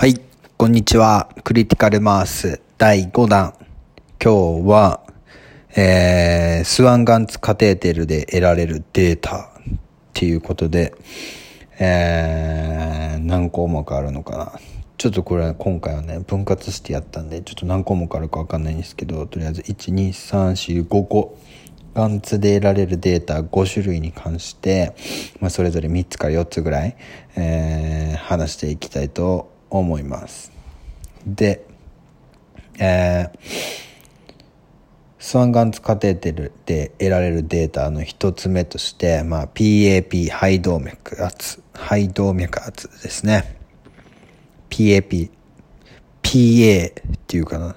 はい、こんにちは。クリティカルマース第5弾。今日は、えー、スワンガンツカテーテルで得られるデータっていうことで、えー、何項目あるのかな。ちょっとこれは今回はね、分割してやったんで、ちょっと何項目あるかわかんないんですけど、とりあえず1、2、3、4、5個。ガンツで得られるデータ5種類に関して、まあ、それぞれ3つから4つぐらい、えー、話していきたいと思います。で、えー、スワンガンツカテーテルで得られるデータの一つ目として、まあ、PAP、肺動脈圧、肺動脈圧ですね。PAP、PA っていうかな。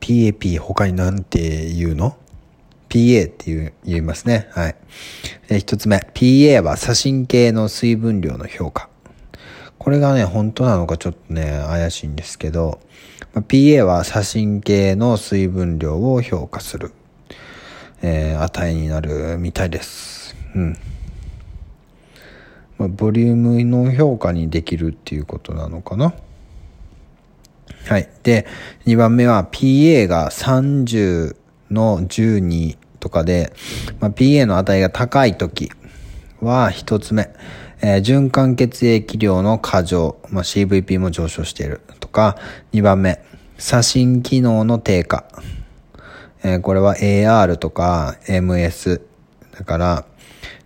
PAP 他になんて言うの ?PA っていう言いますね。はい。一つ目。PA は左心系の水分量の評価。これがね、本当なのかちょっとね、怪しいんですけど、まあ、PA は左心系の水分量を評価する、えー、値になるみたいです。うん。まあ、ボリュームの評価にできるっていうことなのかな。はい。で、2番目は PA が30の12とかで、まあ、PA の値が高い時は1つ目。えー、循環血液量の過剰、まあ、CVP も上昇しているとか、2番目、左心機能の低下。えー、これは AR とか MS。だから、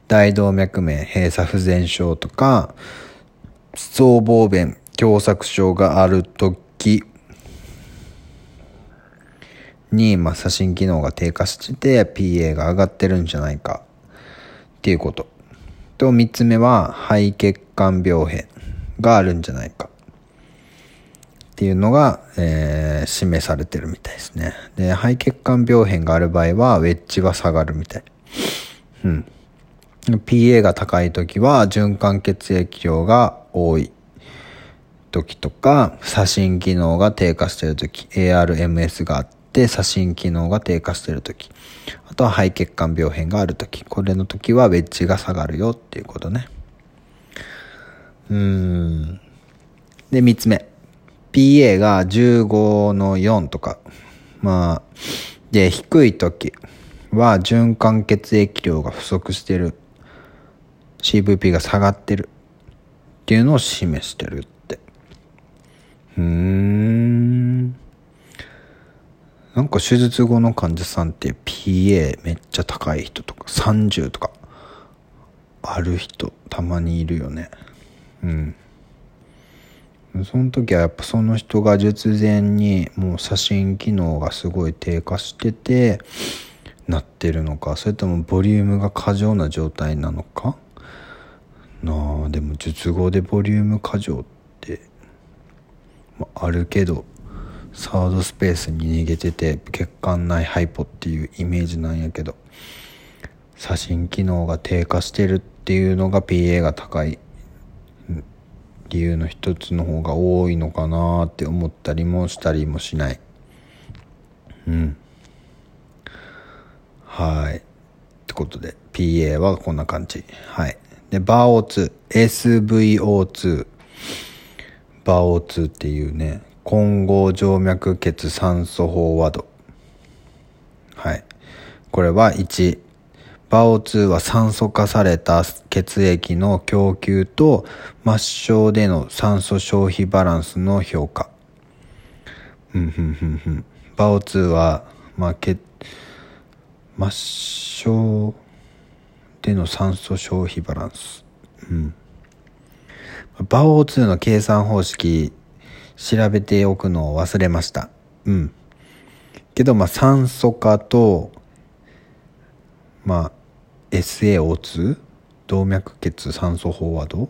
大動脈面閉鎖不全症とか、僧帽弁狭窄症があるときに、まあ、左心機能が低下してて PA が上がってるんじゃないかっていうこと。と3つ目は肺血管病変があるんじゃないかっていうのが、えー、示されてるみたいですね。で、肺血管病変がある場合はウェッジは下がるみたい。うん。PA が高い時は循環血液量が多い時とか、左心機能が低下してる時、ARMS があって、って左心機能が低下している時。あとは肺血管病変がある時。これの時はウェッジが下がるよっていうことね。うん。で3つ目。PA が15の4とか。まあで低い時は循環血液量が不足してる。CVP が下がってるっていうのを示してるって。うん。なんか手術後の患者さんって PA めっちゃ高い人とか30とかある人たまにいるよね。うん。その時はやっぱその人が術前にもう左心機能がすごい低下しててなってるのかそれともボリュームが過剰な状態なのか。なあでも術後でボリューム過剰って、まあ、あるけどサードスペースに逃げてて血管内ハイポっていうイメージなんやけど左心機能が低下してるっていうのが PA が高い理由の一つの方が多いのかなって思ったりもしたりもしない。うん。はい。ってことで PA はこんな感じ。はい。でバー O2 SVO2 バー O2 っていうね混合静脈血酸素飽和度。はい。これは1、バオ2は酸素化された血液の供給と末梢での酸素消費バランスの評価。うんふんふんふん。バオ2は、まあ、血、末梢での酸素消費バランス。うん。バオ2の計算方式調べておくのを忘れました。うん。けど、まあ、酸素化と、まあ、SaO2? 動脈血酸素飽和度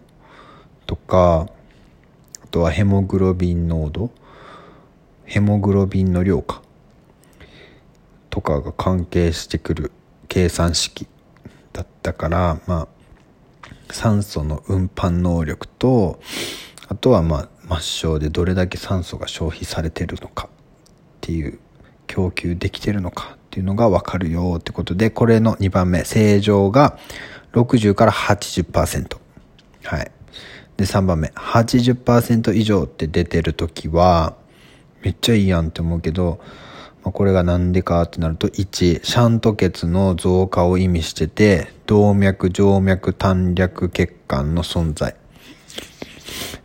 とか、あとはヘモグロビン濃度ヘモグロビンの量か。とかが関係してくる計算式だったから、まあ、酸素の運搬能力と、あとはまあ、末梢でどれだけ酸素が消費されてるのかっていう供給できてるのかっていうのが分かるよってことでこれの2番目正常が60から80%はいで、3番目。80%以上って出てる時は、めっちゃいいやんって思うけど、ま、これがなんでかってなると、1、シャント血の増加を意味してて、動脈、静脈、短絡血管の存在。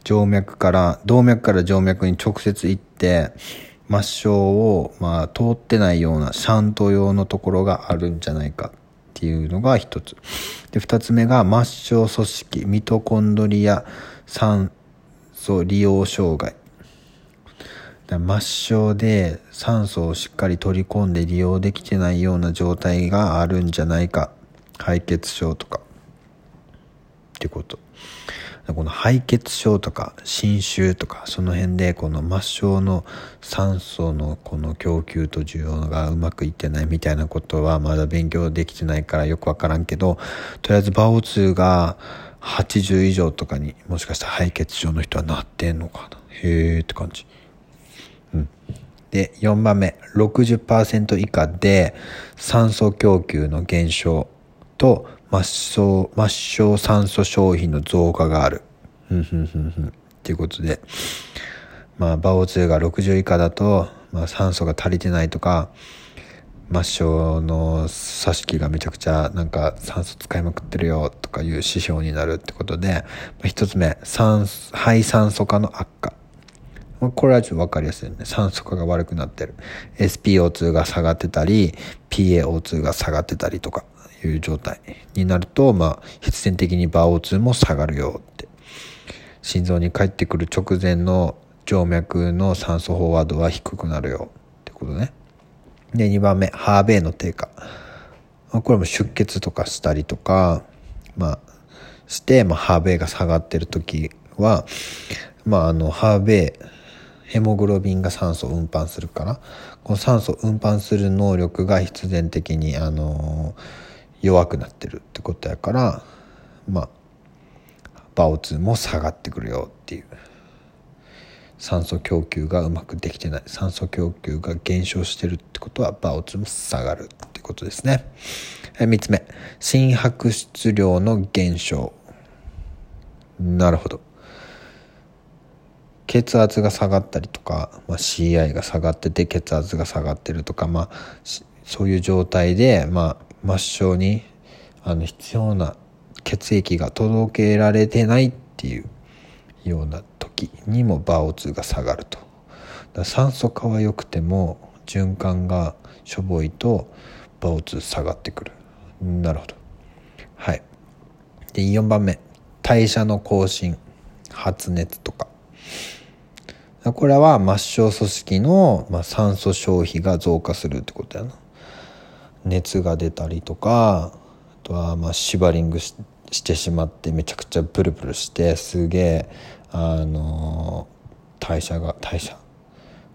静脈から、動脈から静脈に直接行って、末梢を、まあ、通ってないようなシャント用のところがあるんじゃないかっていうのが一つ。で、二つ目が末梢組織、ミトコンドリア酸素利用障害。末梢で酸素をしっかり取り込んで利用できてないような状態があるんじゃないか。敗血症とか。ってこと。この敗血症とか侵襲とかその辺でこの末梢の酸素のこの供給と需要がうまくいってないみたいなことはまだ勉強できてないからよくわからんけどとりあえずバオ2が80以上とかにもしかしたら敗血症の人はなってんのかなへーって感じ。うん。で、4番目、60%以下で酸素供給の減少と末梢、末梢酸素消費の増加がある。ふんふんふんふん。っていうことで、まあ、バオ2が60以下だと、まあ、酸素が足りてないとか、末梢の組織がめちゃくちゃなんか酸素使いまくってるよとかいう指標になるってことで、まあ、一つ目、酸素、肺酸素化の悪化。これはちょっとわかりやすいよね。酸素化が悪くなってる。SPO2 が下がってたり、PaO2 が下がってたりとかいう状態になると、まあ、必然的にバ O2 も下がるよって。心臓に帰ってくる直前の静脈の酸素飽和度は低くなるよってことね。で、2番目、ハーベイの低下。これも出血とかしたりとか、まあ、して、まあ、ハーベイが下がってる時は、まあ、あの、ハーベイ、ヘモグロビンが酸素を運搬するから、この酸素を運搬する能力が必然的に、あの弱くなってるってことやから、まあ、バオ2も下がってくるよっていう。酸素供給がうまくできてない。酸素供給が減少してるってことはバオツも下がるってことですね。3つ目。心拍出量の減少。なるほど。血圧が下がったりとか、まあ、CI が下がってて血圧が下がってるとか、まあ、そういう状態で、まあ、末梢にあの必要な血液が届けられてないっていうような時にもバオ2が下がると。酸素化は良くても循環がしょぼいとバオ2下がってくる。なるほど。はい。で4番目。代謝の更新。発熱とか。これは末梢組織の、まあ、酸素消費が増加するってことやな。熱が出たりとかあとはまあシバリングしてしまってめちゃくちゃブルブルしてすげえあの代謝が代謝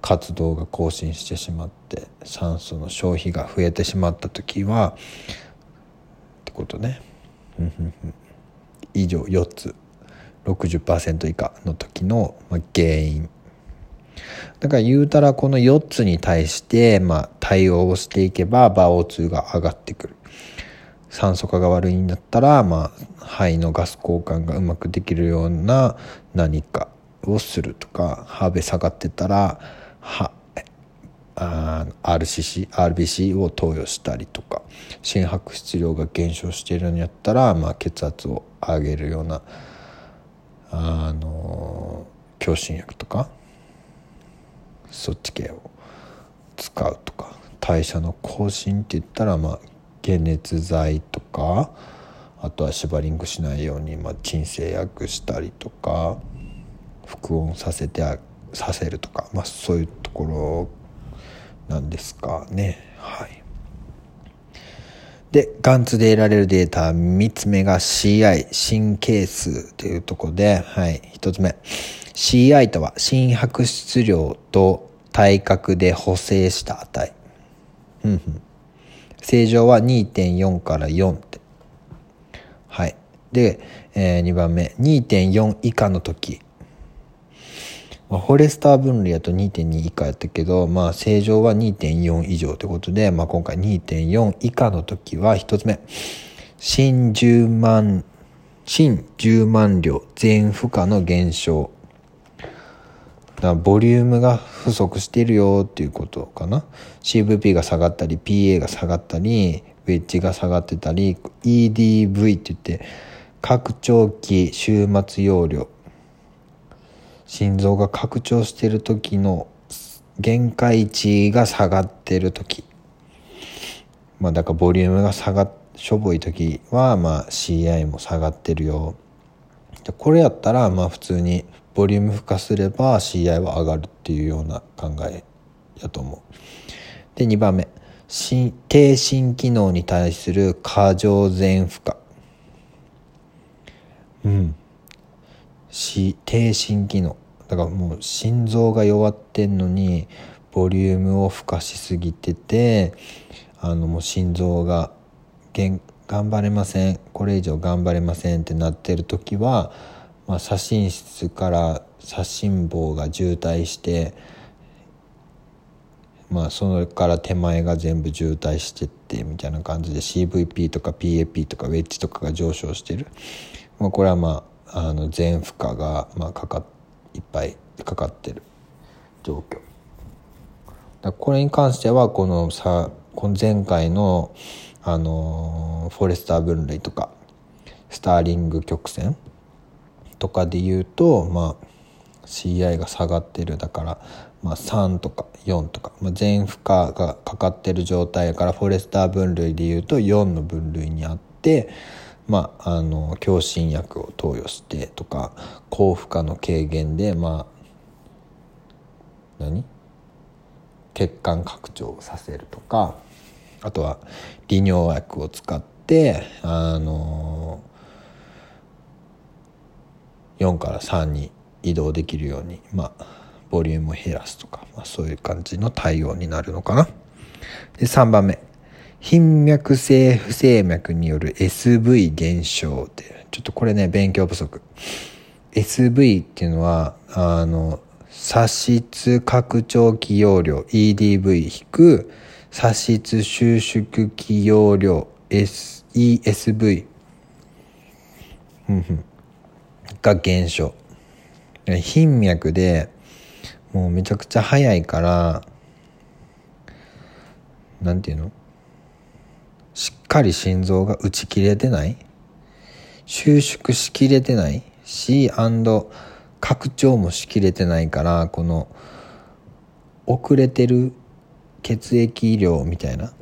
活動が更新してしまって酸素の消費が増えてしまった時はってことね。以上4つ。60%以下の時の原因。だから言うたらこの4つに対してまあ対応をしていけばバオ2が上がってくる。酸素化が悪いんだったら、まあ、肺のガス交換がうまくできるような何かをするとかハーベ下がってたらは RCC、RBC を投与したりとか心拍出量が減少しているんやったら、まあ、血圧を上げるようなあの強心薬とかそっち系を使うとか代謝の更新って言ったらまあ解熱剤とかあとはシバリングしないように、まあ、鎮静薬したりとか腹温させてさせるとか、まあ、そういうところなんですかねはい。で、ガンツで得られるデータ、3つ目が CI、神経数というところで、はい、1つ目。CI とは心拍出量と体格で補正した値。うんうん正常は2.4から4って。はい。で、えー、2番目。2.4以下の時。まあ、フォレスター分類やと2.2以下やったけど、まあ、正常は2.4以上ということで、まあ、今回2.4以下の時は、一つ目。心10万心10万両全負荷の減少だボリュームが不足してるよっていうことかな。CVP が下がったり PA が下がったりウェッジが下がってたり EDV って言って拡張器終末容量。心臓が拡張してる時の限界値が下がってる時。まあだからボリュームが下がっしょぼい時はまあ CI も下がってるよ。これやったらまあ普通にボリューム負荷すれば CI は上がるっていうような考えやと思う。で2番目。低心機能に対する過剰全負荷。うん。し低心機能。だからもう心臓が弱ってんのにボリュームを付加しすぎててあのもう心臓が頑張れません。これ以上頑張れませんってなってる時は、まあ、左心室から左心房が渋滞してまあそれから手前が全部渋滞してってみたいな感じで CVP とか PAP とかウェッジとかが上昇してる、まあ、これはまああの全負荷がまあかかいっぱいかかってる。状況。これに関してはこのさこの前回のあのフォレスター分類とかスターリング曲線とかで言うとまあ CI が下がってるだから、まあ、3とか4とか、まあ、全負荷がかかってる状態からフォレスター分類で言うと4の分類にあってまあ、あの強心薬を投与してとか高負荷の軽減でまあ何？血管拡張させるとかあとは利尿薬を使ってあの4から3に移動できるようにまあボリュームを減らすとか、まあ、そういう感じの対応になるのかな。で3番目。頻脈性不整脈による SV 減少ってちょっとこれね勉強不足。SV っていうのはあの左室拡張器容量 EDV 引く左室収縮器容量 ESV が減少。頻脈でもうめちゃくちゃ速いからなんていうの？しっかり心臓が打ち切れてない？収縮しきれてない？し拡張もしきれてないからこの遅れてる血液量みたいな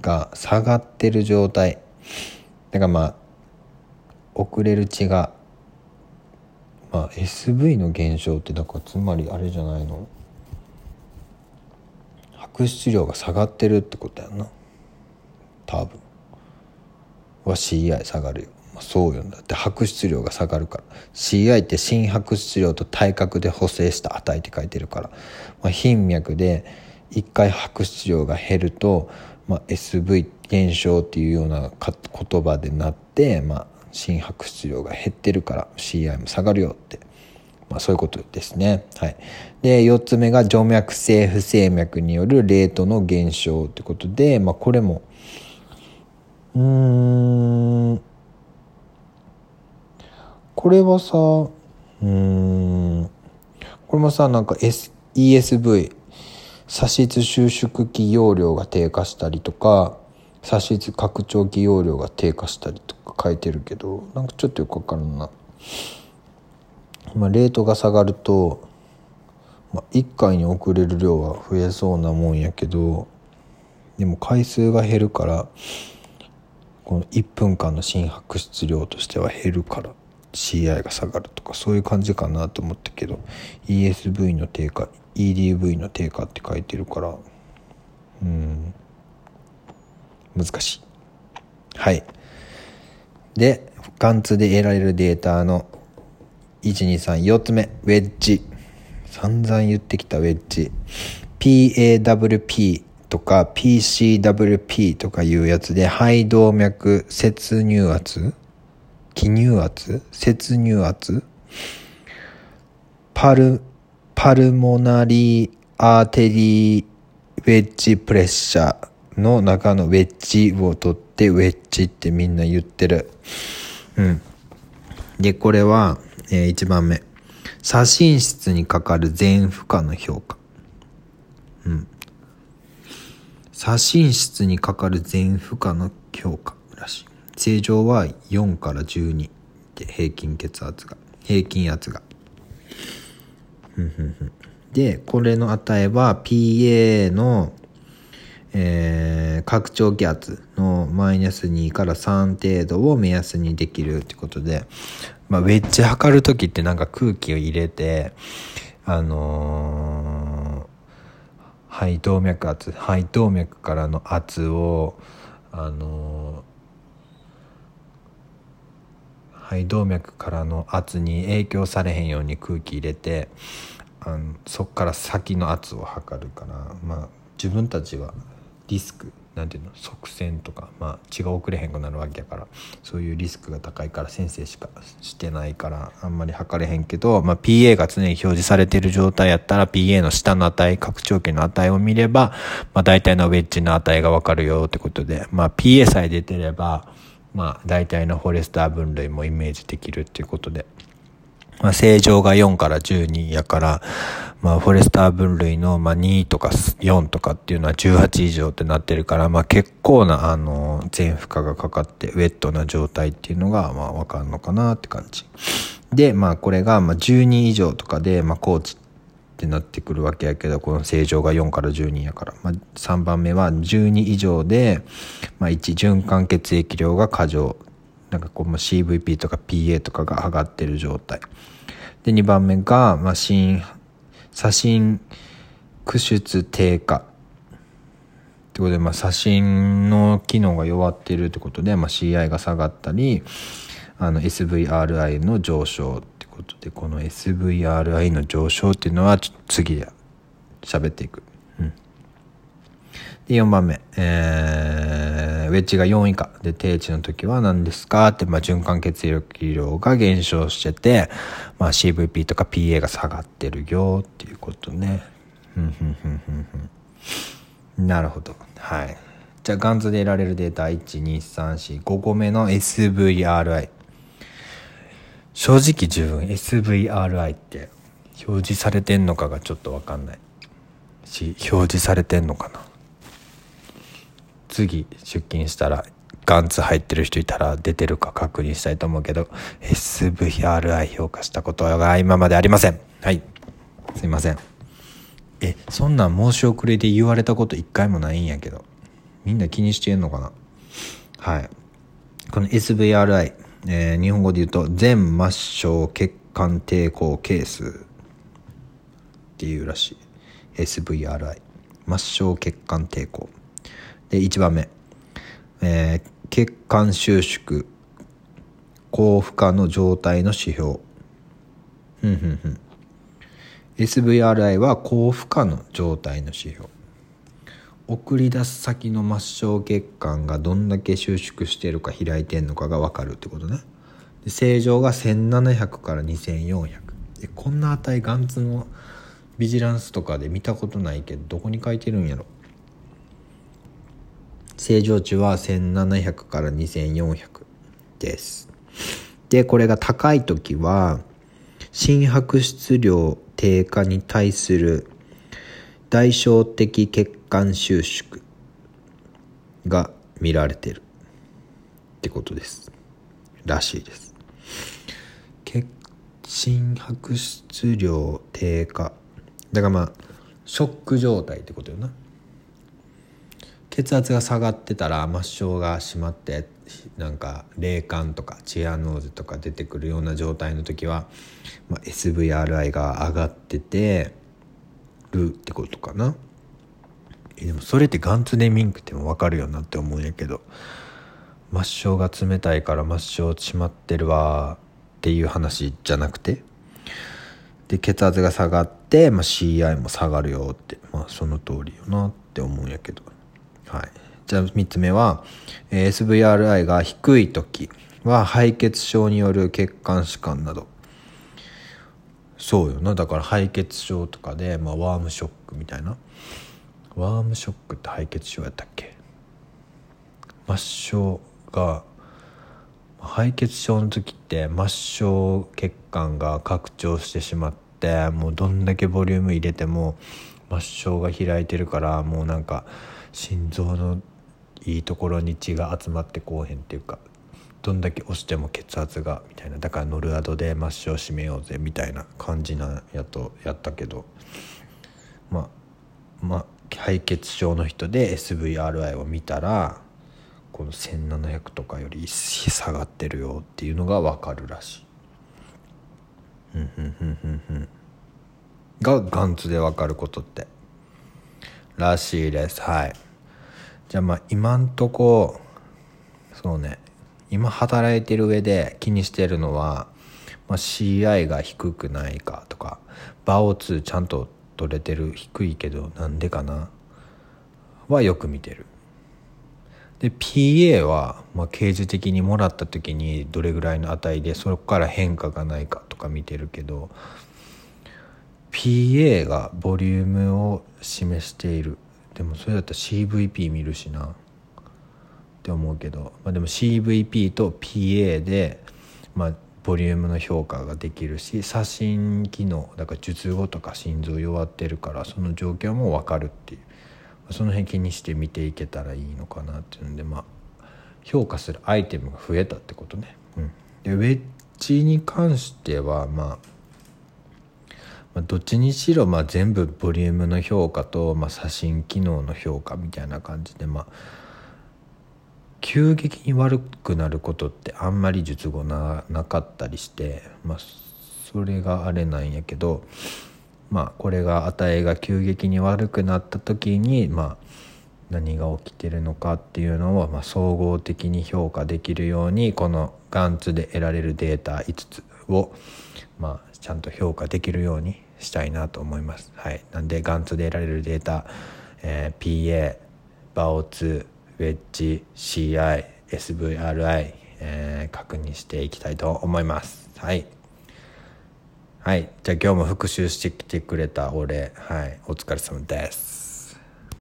が下がってる状態。だからまあ遅れる血がまあ SV の減少ってだからつまりあれじゃないの？白質量が下がってるってことやな。多分。は CI 下がるよ、まあ、そうよ。だって白質量が下がるから。CI って心白質量と体格で補正した値って書いてるから、まあ、頻脈で一回白質量が減ると、まあ、SV 減少っていうような言葉でなって、まあ、心拍質量が減ってるから CI も下がるよって、まあ、そういうことですね。はい、で4つ目が静脈性不整脈によるレートの減少ということで、まあ、これもうんこれはさうんこれもさなんか、S、ESV 左室収縮器容量が低下したりとか左室拡張器容量が低下したりとか書いてるけどなんかちょっとよくわからんな。まあ、レートが下がると、まあ、1回に送れる量は増えそうなもんやけどでも回数が減るからこの1分間の心拍質量としては減るから CI が下がるとかそういう感じかなと思ったけど ESV の低下 EDV の低下って書いてるからうん難しいはいでガンツで得られるデータの1234つ目ウェッジ。散々言ってきたウェッジ。PAWP とか PCWP とかいうやつで肺動脈接入圧気入圧接入圧パルパルモナリーアーテリーウェッジプレッシャー。の中のウェッジを取ってウェッジってみんな言ってる。うん。でこれは、えー、1番目。写真室にかかる全負荷の評価。うん。写真室にかかる全負荷の評価らしい。正常は4から12で平均血圧が。平均圧が。でこれの値は PA のえー、拡張気圧のマイナス2から3程度を目安にできるってことで、まあ、ウェッジ測る時ってなんか空気を入れて、あのー、肺動脈圧、肺動脈からの圧を、あのー、肺動脈からの圧に影響されへんように空気入れてあのそっから先の圧を測るからまあ自分たちはリスクなんていうの？側線とか、まあ、血が遅れへんくなるわけやからそういうリスクが高いから先生しかしてないからあんまり測れへんけど、まあ、PA が常に表示されてる状態やったら PA の下の値拡張器の値を見れば、まあ、大体のウェッジの値がわかるよってことで、まあ、PA さえ出てれば、まあ、大体のフォレスター分類もイメージできるっていうことで。まあ、正常が4から12やから、まあ、フォレスター分類の、まあ、2とか4とかっていうのは18以上ってなってるから、まあ、結構な、あの、全負荷がかかって、ウェットな状態っていうのが、まあ、わかるのかなって感じ。で、まあ、これが、まあ、12以上とかで、まあ、コーチってなってくるわけやけど、この正常が4から12やから。まあ、3番目は12以上で、まあ、1、循環血液量が過剰。なんかこう、CVP とか PA とかが上がってる状態。で、2番目が、まあ、心、写真駆出低下。ってことで、まあ、写真の機能が弱っているってことで、まあ、CI が下がったり、あの SVRI の上昇ってことで、この SVRI の上昇っていうのは、次で喋っていく。うん。で、4番目。えー、ウェッジが4以下で定値の時は何ですか？って、まあ、循環血液量が減少してて、まあ、CVP とか PA が下がってるよっていうことね。なるほど。はい。じゃあ、ガンズで得られるデータ、1、2、3、4、5個目の SVRI。正直自分 SVRI って表示されてんのかがちょっとわかんないし、表示されてんのかな？次出勤したらガンツ入ってる人いたら出てるか確認したいと思うけど SVRI 評価したことが今までありません。はい。すいません。えそんなん申し遅れで言われたこと一回もないんやけどみんな気にしてんのかな？はい。この SVRI、えー、日本語で言うと全末梢血管抵抗係数っていうらしい。SVRI 末梢血管抵抗。で、1番目。えー、血管収縮、高負荷の状態の指標。ふんふんふん。SVRI は高負荷の状態の指標。送り出す先の末梢血管がどんだけ収縮しているか開いてんのかが分かるってことね。で正常が1700から2400。でこんな値ガンツのビジランスとかで見たことないけどどこに書いてるんやろ正常値は1700から2400です。で、これが高い時は、心拍出量低下に対する代償的血管収縮が見られてるってことです。らしいです。心拍出量低下。だからまあ、ショック状態ってことよな。血圧が下がってたら末梢が締まってなんか霊感とかチェアノーズとか出てくるような状態の時は、まあ、SVRI が上がっててるってことかな。えでもそれってガンツネミンクっても分かるよなって思うんやけど末梢が冷たいから末梢締まってるわっていう話じゃなくて？で血圧が下がって、まあ、CI も下がるよって、まあ、その通りよなって思うんやけど。はい。じゃあ3つ目は、え SVRI が低い時は敗血症による血管疾患など。そうよな。だから敗血症とかで、まあ、ワームショックみたいな。ワームショックって敗血症やったっけ？末梢が敗血症の時って末梢血管が拡張してしまってもうどんだけボリューム入れても末梢が開いてるからもうなんか心臓のいいところに血が集まってこうへんっていうかどんだけ押しても血圧がみたいなだからノルアドで末梢締めようぜみたいな感じなやとやったけどまあまあ敗血症の人で SVRI を見たらこの1700とかより下がってるよっていうのが分かるらしい。うんうんうんうんうんがガンツで分かることってらしいです。はい。じゃあまあ今んとこそうね。今働いてる上で気にしてるのは、まあ、CI が低くないかとかバオ2ちゃんと取れてる低いけどなんでかなはよく見てる。で PA は、まあ、刑事的にもらった時にどれぐらいの値でそこから変化がないかとか見てるけど PA がボリュームを示している。でもそれだったら CVP 見るしな。って思うけど、まあ、でも CVP と PA で、まあ、ボリュームの評価ができるし左心機能だから術後とか心臓弱ってるからその状況も分かるっていう。その辺気にして見ていけたらいいのかなっていうんでまあ評価するアイテムが増えたってことね。うん、でウェッジに関しては、まあ、まどっちにしろまあ全部ボリュームの評価と、まあ、写真機能の評価みたいな感じでまあ急激に悪くなることってあんまり術後ななかったりして、まあ、それがあれなんやけどまあこれが値が急激に悪くなった時にまあ何が起きてるのかっていうのを、まあ、総合的に評価できるようにこの GANTS で得られるデータ5つ。を、まあ、ちゃんと評価できるようにしたいなと思います。はい、なんで GANTS で得られるデータ、えー、PA、BAO2、ウェッジ、CI、SVRI、えー、確認していきたいと思います。はい。はい。じゃあ今日も復習してきてくれた俺、はい。お疲れ様です。